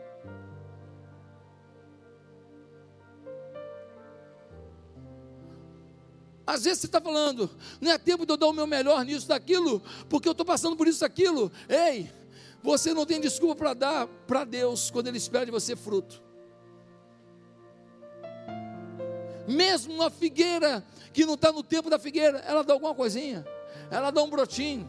Às vezes você está falando, não é tempo de eu dar o meu melhor nisso, daquilo, porque eu estou passando por isso, daquilo. Ei, você não tem desculpa para dar para Deus quando Ele espera de você fruto. Mesmo uma figueira que não está no tempo da figueira, ela dá alguma coisinha, ela dá um brotinho,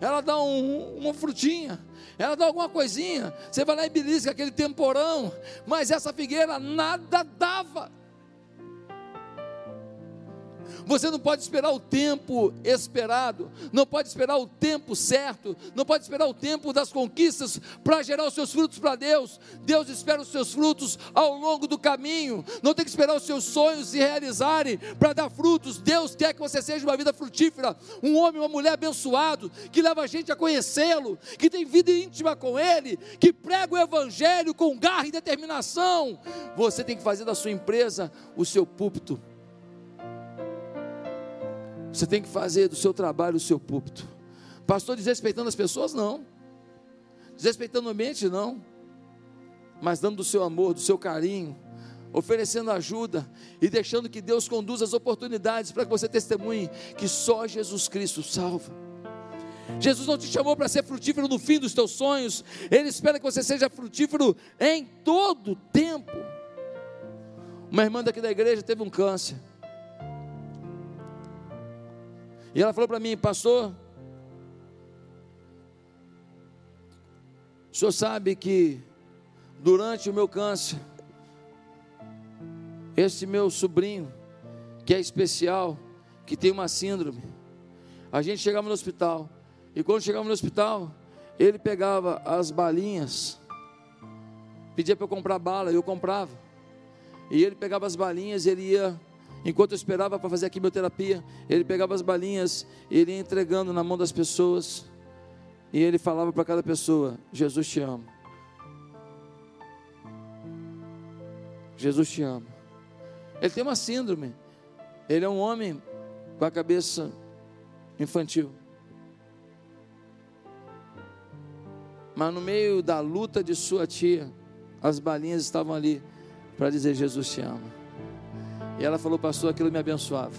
ela dá um, uma frutinha, ela dá alguma coisinha. Você vai lá e belisca aquele temporão, mas essa figueira nada dava. Você não pode esperar o tempo esperado, não pode esperar o tempo certo, não pode esperar o tempo das conquistas para gerar os seus frutos para Deus. Deus espera os seus frutos ao longo do caminho. Não tem que esperar os seus sonhos se realizarem para dar frutos. Deus quer que você seja uma vida frutífera, um homem, uma mulher abençoado, que leva a gente a conhecê-lo, que tem vida íntima com Ele, que prega o Evangelho com garra e determinação. Você tem que fazer da sua empresa o seu púlpito você tem que fazer do seu trabalho o seu púlpito. Pastor desrespeitando as pessoas? Não. Desrespeitando o ambiente? Não. Mas dando do seu amor, do seu carinho, oferecendo ajuda e deixando que Deus conduza as oportunidades para que você testemunhe que só Jesus Cristo salva. Jesus não te chamou para ser frutífero no fim dos teus sonhos, Ele espera que você seja frutífero em todo tempo. Uma irmã daqui da igreja teve um câncer. E ela falou para mim, pastor, o senhor sabe que durante o meu câncer, esse meu sobrinho, que é especial, que tem uma síndrome, a gente chegava no hospital, e quando chegava no hospital, ele pegava as balinhas, pedia para eu comprar bala, eu comprava, e ele pegava as balinhas, ele ia Enquanto eu esperava para fazer a quimioterapia, ele pegava as balinhas, ele ia entregando na mão das pessoas, e ele falava para cada pessoa: Jesus te ama. Jesus te ama. Ele tem uma síndrome. Ele é um homem com a cabeça infantil. Mas no meio da luta de sua tia, as balinhas estavam ali para dizer: Jesus te ama. E ela falou, pastor, aquilo me abençoava.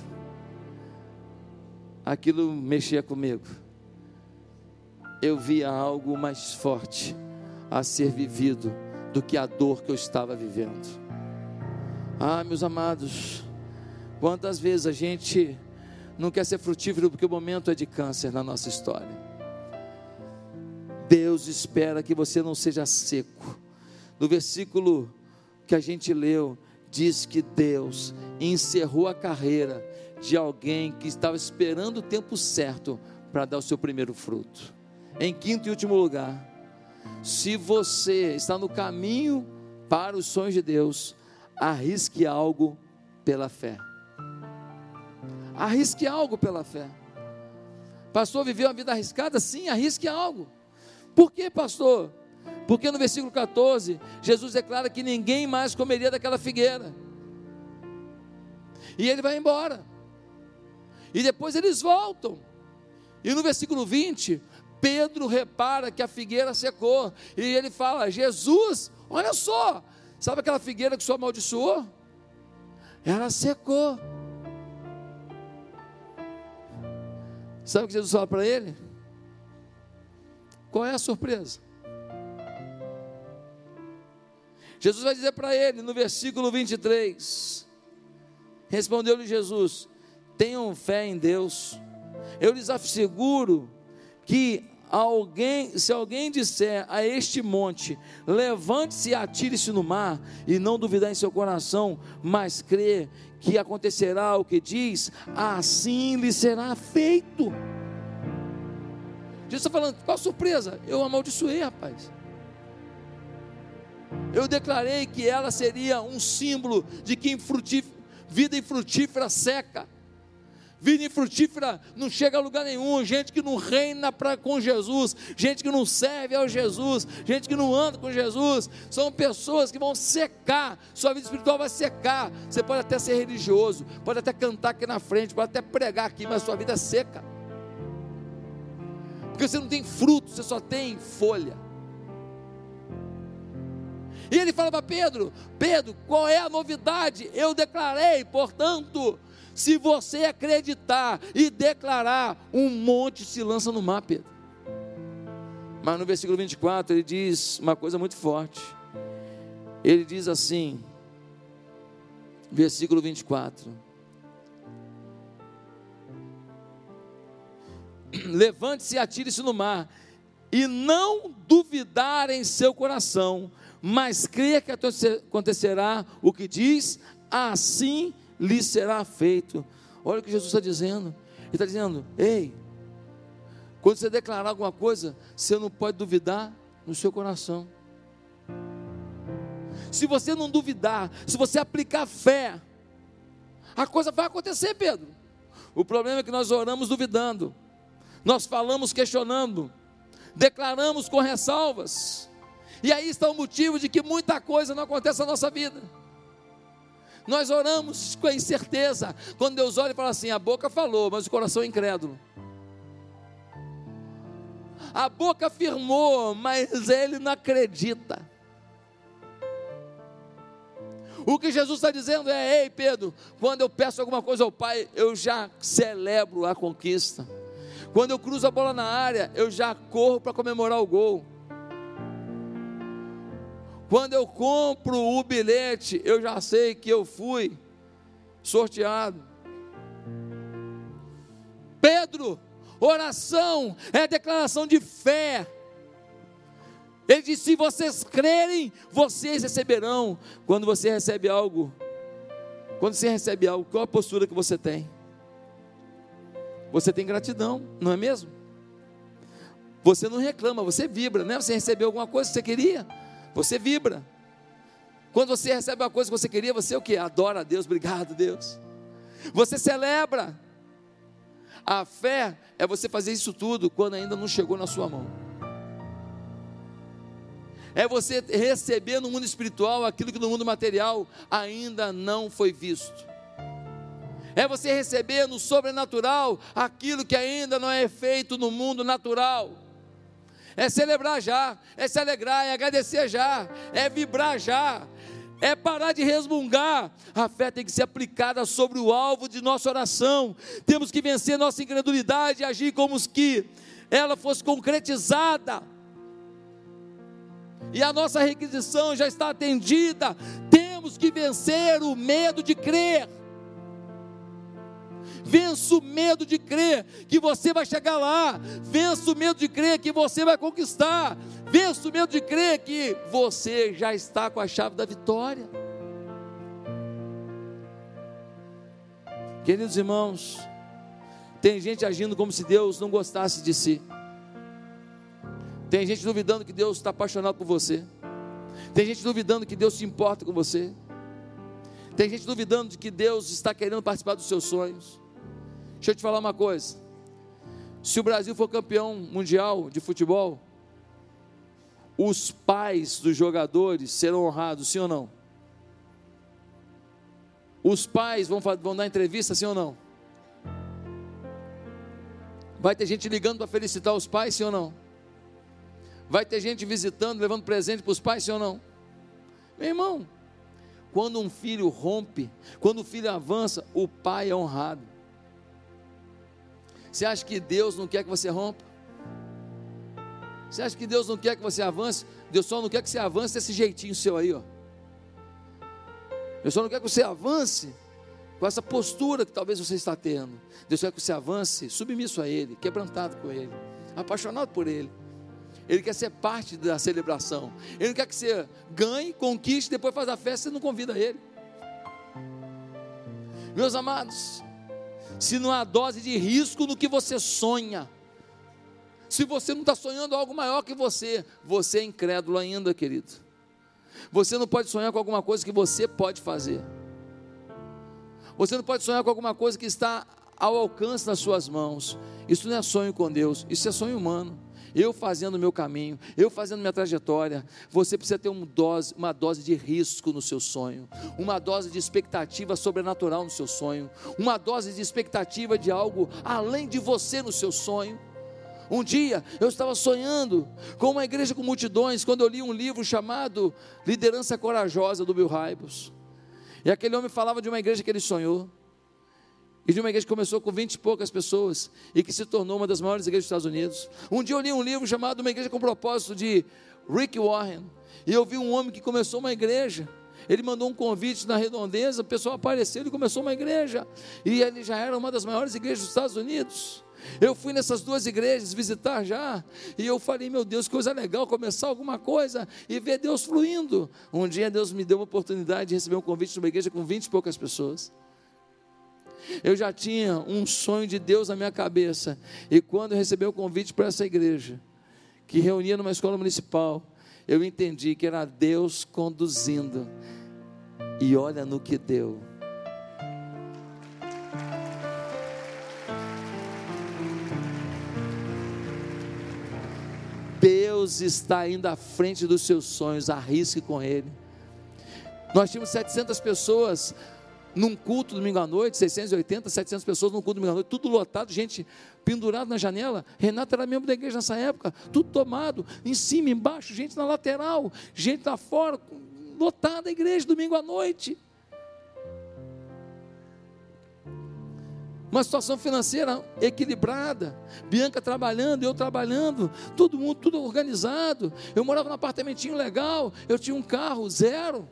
Aquilo mexia comigo. Eu via algo mais forte a ser vivido do que a dor que eu estava vivendo. Ah, meus amados, quantas vezes a gente não quer ser frutífero porque o momento é de câncer na nossa história. Deus espera que você não seja seco. No versículo que a gente leu, diz que Deus encerrou a carreira de alguém que estava esperando o tempo certo para dar o seu primeiro fruto. Em quinto e último lugar, se você está no caminho para os sonhos de Deus, arrisque algo pela fé. Arrisque algo pela fé. Pastor, viveu uma vida arriscada? Sim, arrisque algo. Por que, pastor? Porque no versículo 14, Jesus declara que ninguém mais comeria daquela figueira. E ele vai embora. E depois eles voltam. E no versículo 20, Pedro repara que a figueira secou. E ele fala: Jesus, olha só, sabe aquela figueira que o senhor amaldiçoou? Ela secou. Sabe o que Jesus fala para ele? Qual é a surpresa? Jesus vai dizer para ele no versículo 23: Respondeu-lhe Jesus: Tenham fé em Deus. Eu lhes asseguro que alguém, se alguém disser a este monte, levante-se e atire-se no mar, e não duvidar em seu coração, mas crer que acontecerá o que diz, assim lhe será feito. Jesus está falando, qual surpresa? Eu amaldiçoei, rapaz. Eu declarei que ela seria um símbolo de que vida infrutífera seca. Vida infrutífera não chega a lugar nenhum. Gente que não reina pra, com Jesus, gente que não serve ao Jesus, gente que não anda com Jesus, são pessoas que vão secar. Sua vida espiritual vai secar. Você pode até ser religioso, pode até cantar aqui na frente, pode até pregar aqui, mas sua vida é seca porque você não tem fruto, você só tem folha. E ele fala para Pedro: Pedro, qual é a novidade? Eu declarei, portanto, se você acreditar e declarar, um monte se lança no mar, Pedro. Mas no versículo 24 ele diz uma coisa muito forte. Ele diz assim, versículo 24: levante-se e atire-se no mar, e não duvidar em seu coração, mas creia que acontecerá o que diz, assim lhe será feito. Olha o que Jesus está dizendo. Ele está dizendo: ei, quando você declarar alguma coisa, você não pode duvidar no seu coração. Se você não duvidar, se você aplicar fé, a coisa vai acontecer, Pedro. O problema é que nós oramos duvidando nós falamos questionando, declaramos com ressalvas, e aí está o motivo de que muita coisa não acontece na nossa vida. Nós oramos com incerteza, quando Deus olha e fala assim: a boca falou, mas o coração é incrédulo. A boca afirmou, mas ele não acredita. O que Jesus está dizendo é: ei Pedro, quando eu peço alguma coisa ao Pai, eu já celebro a conquista. Quando eu cruzo a bola na área, eu já corro para comemorar o gol. Quando eu compro o bilhete, eu já sei que eu fui sorteado. Pedro, oração é declaração de fé. Ele disse: se vocês crerem, vocês receberão. Quando você recebe algo, quando você recebe algo, qual a postura que você tem? você tem gratidão, não é mesmo? Você não reclama, você vibra, né? Você recebeu alguma coisa que você queria, você vibra. Quando você recebe uma coisa que você queria, você o que? Adora a Deus, obrigado, Deus. Você celebra. A fé é você fazer isso tudo quando ainda não chegou na sua mão. É você receber no mundo espiritual aquilo que no mundo material ainda não foi visto é você receber no sobrenatural aquilo que ainda não é feito no mundo natural. É celebrar já, é se alegrar, é agradecer já, é vibrar já, é parar de resmungar. A fé tem que ser aplicada sobre o alvo de nossa oração. Temos que vencer nossa incredulidade e agir como que ela fosse concretizada. E a nossa requisição já está atendida. Temos que vencer o medo de crer. Vença o medo de crer que você vai chegar lá. Vença o medo de crer que você vai conquistar. Vença o medo de crer que você já está com a chave da vitória. Queridos irmãos, tem gente agindo como se Deus não gostasse de si. Tem gente duvidando que Deus está apaixonado por você. Tem gente duvidando que Deus se importa com você. Tem gente duvidando de que Deus está querendo participar dos seus sonhos. Deixa eu te falar uma coisa. Se o Brasil for campeão mundial de futebol, os pais dos jogadores serão honrados, sim ou não? Os pais vão, vão dar entrevista, sim ou não? Vai ter gente ligando para felicitar os pais, sim ou não? Vai ter gente visitando, levando presente para os pais, sim ou não? Meu irmão, quando um filho rompe, quando o filho avança, o pai é honrado. Você acha que Deus não quer que você rompa? Você acha que Deus não quer que você avance? Deus só não quer que você avance desse jeitinho seu aí, ó. Deus só não quer que você avance com essa postura que talvez você está tendo. Deus quer que você avance submisso a Ele, quebrantado com Ele, apaixonado por Ele. Ele quer ser parte da celebração. Ele quer que você ganhe, conquiste, depois faz a festa e não convida Ele. Meus amados, se não há dose de risco no que você sonha, se você não está sonhando algo maior que você, você é incrédulo ainda, querido. Você não pode sonhar com alguma coisa que você pode fazer. Você não pode sonhar com alguma coisa que está ao alcance das suas mãos. Isso não é sonho com Deus, isso é sonho humano eu fazendo o meu caminho, eu fazendo minha trajetória. Você precisa ter uma dose, uma dose de risco no seu sonho, uma dose de expectativa sobrenatural no seu sonho, uma dose de expectativa de algo além de você no seu sonho. Um dia eu estava sonhando com uma igreja com multidões quando eu li um livro chamado Liderança Corajosa do Bill Hybels. E aquele homem falava de uma igreja que ele sonhou. E de uma igreja que começou com vinte e poucas pessoas e que se tornou uma das maiores igrejas dos Estados Unidos. Um dia eu li um livro chamado Uma Igreja com Propósito de Rick Warren. E eu vi um homem que começou uma igreja. Ele mandou um convite na redondeza, o pessoal apareceu e começou uma igreja. E ele já era uma das maiores igrejas dos Estados Unidos. Eu fui nessas duas igrejas visitar já, e eu falei, meu Deus, coisa legal começar alguma coisa e ver Deus fluindo. Um dia Deus me deu uma oportunidade de receber um convite de uma igreja com vinte e poucas pessoas. Eu já tinha um sonho de Deus na minha cabeça. E quando eu recebi o convite para essa igreja, que reunia numa escola municipal, eu entendi que era Deus conduzindo. E olha no que deu. Deus está indo à frente dos seus sonhos, arrisque com Ele. Nós tínhamos 700 pessoas num culto domingo à noite, 680, 700 pessoas num culto domingo à noite, tudo lotado, gente pendurada na janela. Renato era membro da igreja nessa época, tudo tomado, em cima, embaixo, gente na lateral, gente lá fora, lotada a igreja domingo à noite. Uma situação financeira equilibrada, Bianca trabalhando, eu trabalhando, todo mundo tudo organizado. Eu morava num apartamentinho legal, eu tinha um carro zero.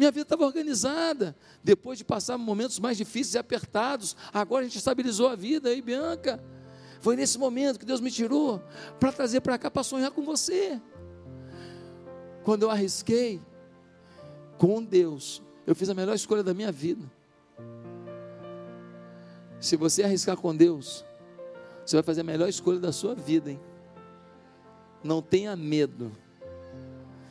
Minha vida estava organizada. Depois de passar momentos mais difíceis e apertados, agora a gente estabilizou a vida aí, Bianca. Foi nesse momento que Deus me tirou para trazer para cá para sonhar com você. Quando eu arrisquei com Deus, eu fiz a melhor escolha da minha vida. Se você arriscar com Deus, você vai fazer a melhor escolha da sua vida, hein? Não tenha medo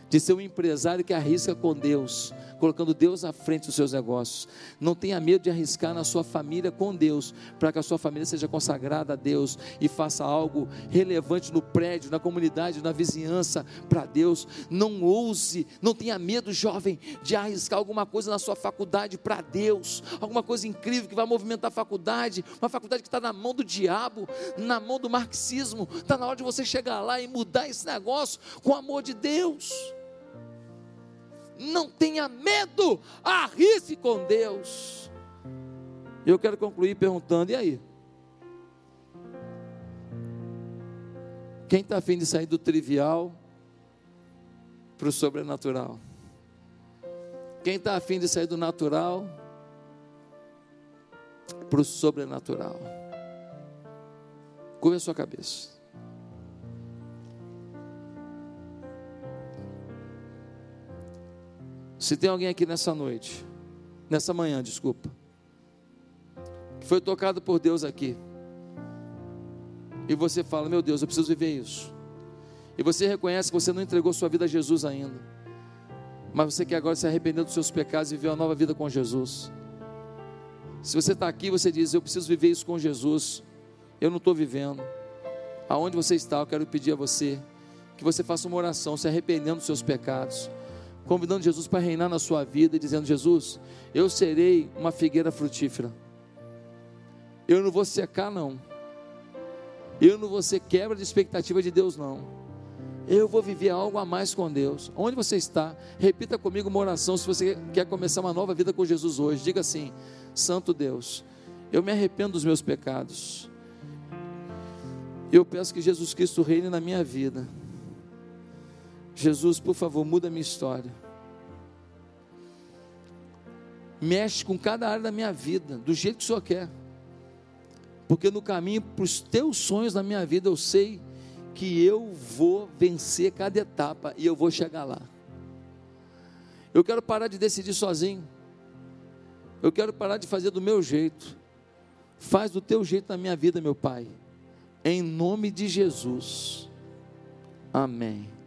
de ser um empresário que arrisca com Deus, colocando Deus à frente dos seus negócios. Não tenha medo de arriscar na sua família com Deus, para que a sua família seja consagrada a Deus e faça algo relevante no prédio, na comunidade, na vizinhança para Deus. Não ouse, não tenha medo, jovem, de arriscar alguma coisa na sua faculdade para Deus, alguma coisa incrível que vai movimentar a faculdade, uma faculdade que está na mão do diabo, na mão do marxismo. Está na hora de você chegar lá e mudar esse negócio com o amor de Deus não tenha medo, arrisque com Deus. Eu quero concluir perguntando: e aí? Quem está afim de sair do trivial para o sobrenatural? Quem está afim de sair do natural para o sobrenatural? Curva a sua cabeça. Se tem alguém aqui nessa noite, nessa manhã, desculpa, que foi tocado por Deus aqui, e você fala: Meu Deus, eu preciso viver isso. E você reconhece que você não entregou sua vida a Jesus ainda, mas você quer agora se arrepender dos seus pecados e viver uma nova vida com Jesus. Se você está aqui, você diz: Eu preciso viver isso com Jesus. Eu não estou vivendo. Aonde você está, eu quero pedir a você que você faça uma oração, se arrependendo dos seus pecados convidando Jesus para reinar na sua vida e dizendo: Jesus, eu serei uma figueira frutífera. Eu não vou secar, não. Eu não vou ser quebra de expectativa de Deus, não. Eu vou viver algo a mais com Deus. Onde você está? Repita comigo uma oração se você quer começar uma nova vida com Jesus hoje. Diga assim: Santo Deus, eu me arrependo dos meus pecados. Eu peço que Jesus Cristo reine na minha vida. Jesus, por favor, muda a minha história. Mexe com cada área da minha vida, do jeito que o Senhor quer. Porque no caminho para os teus sonhos na minha vida, eu sei que eu vou vencer cada etapa e eu vou chegar lá. Eu quero parar de decidir sozinho. Eu quero parar de fazer do meu jeito. Faz do teu jeito na minha vida, meu Pai. Em nome de Jesus. Amém.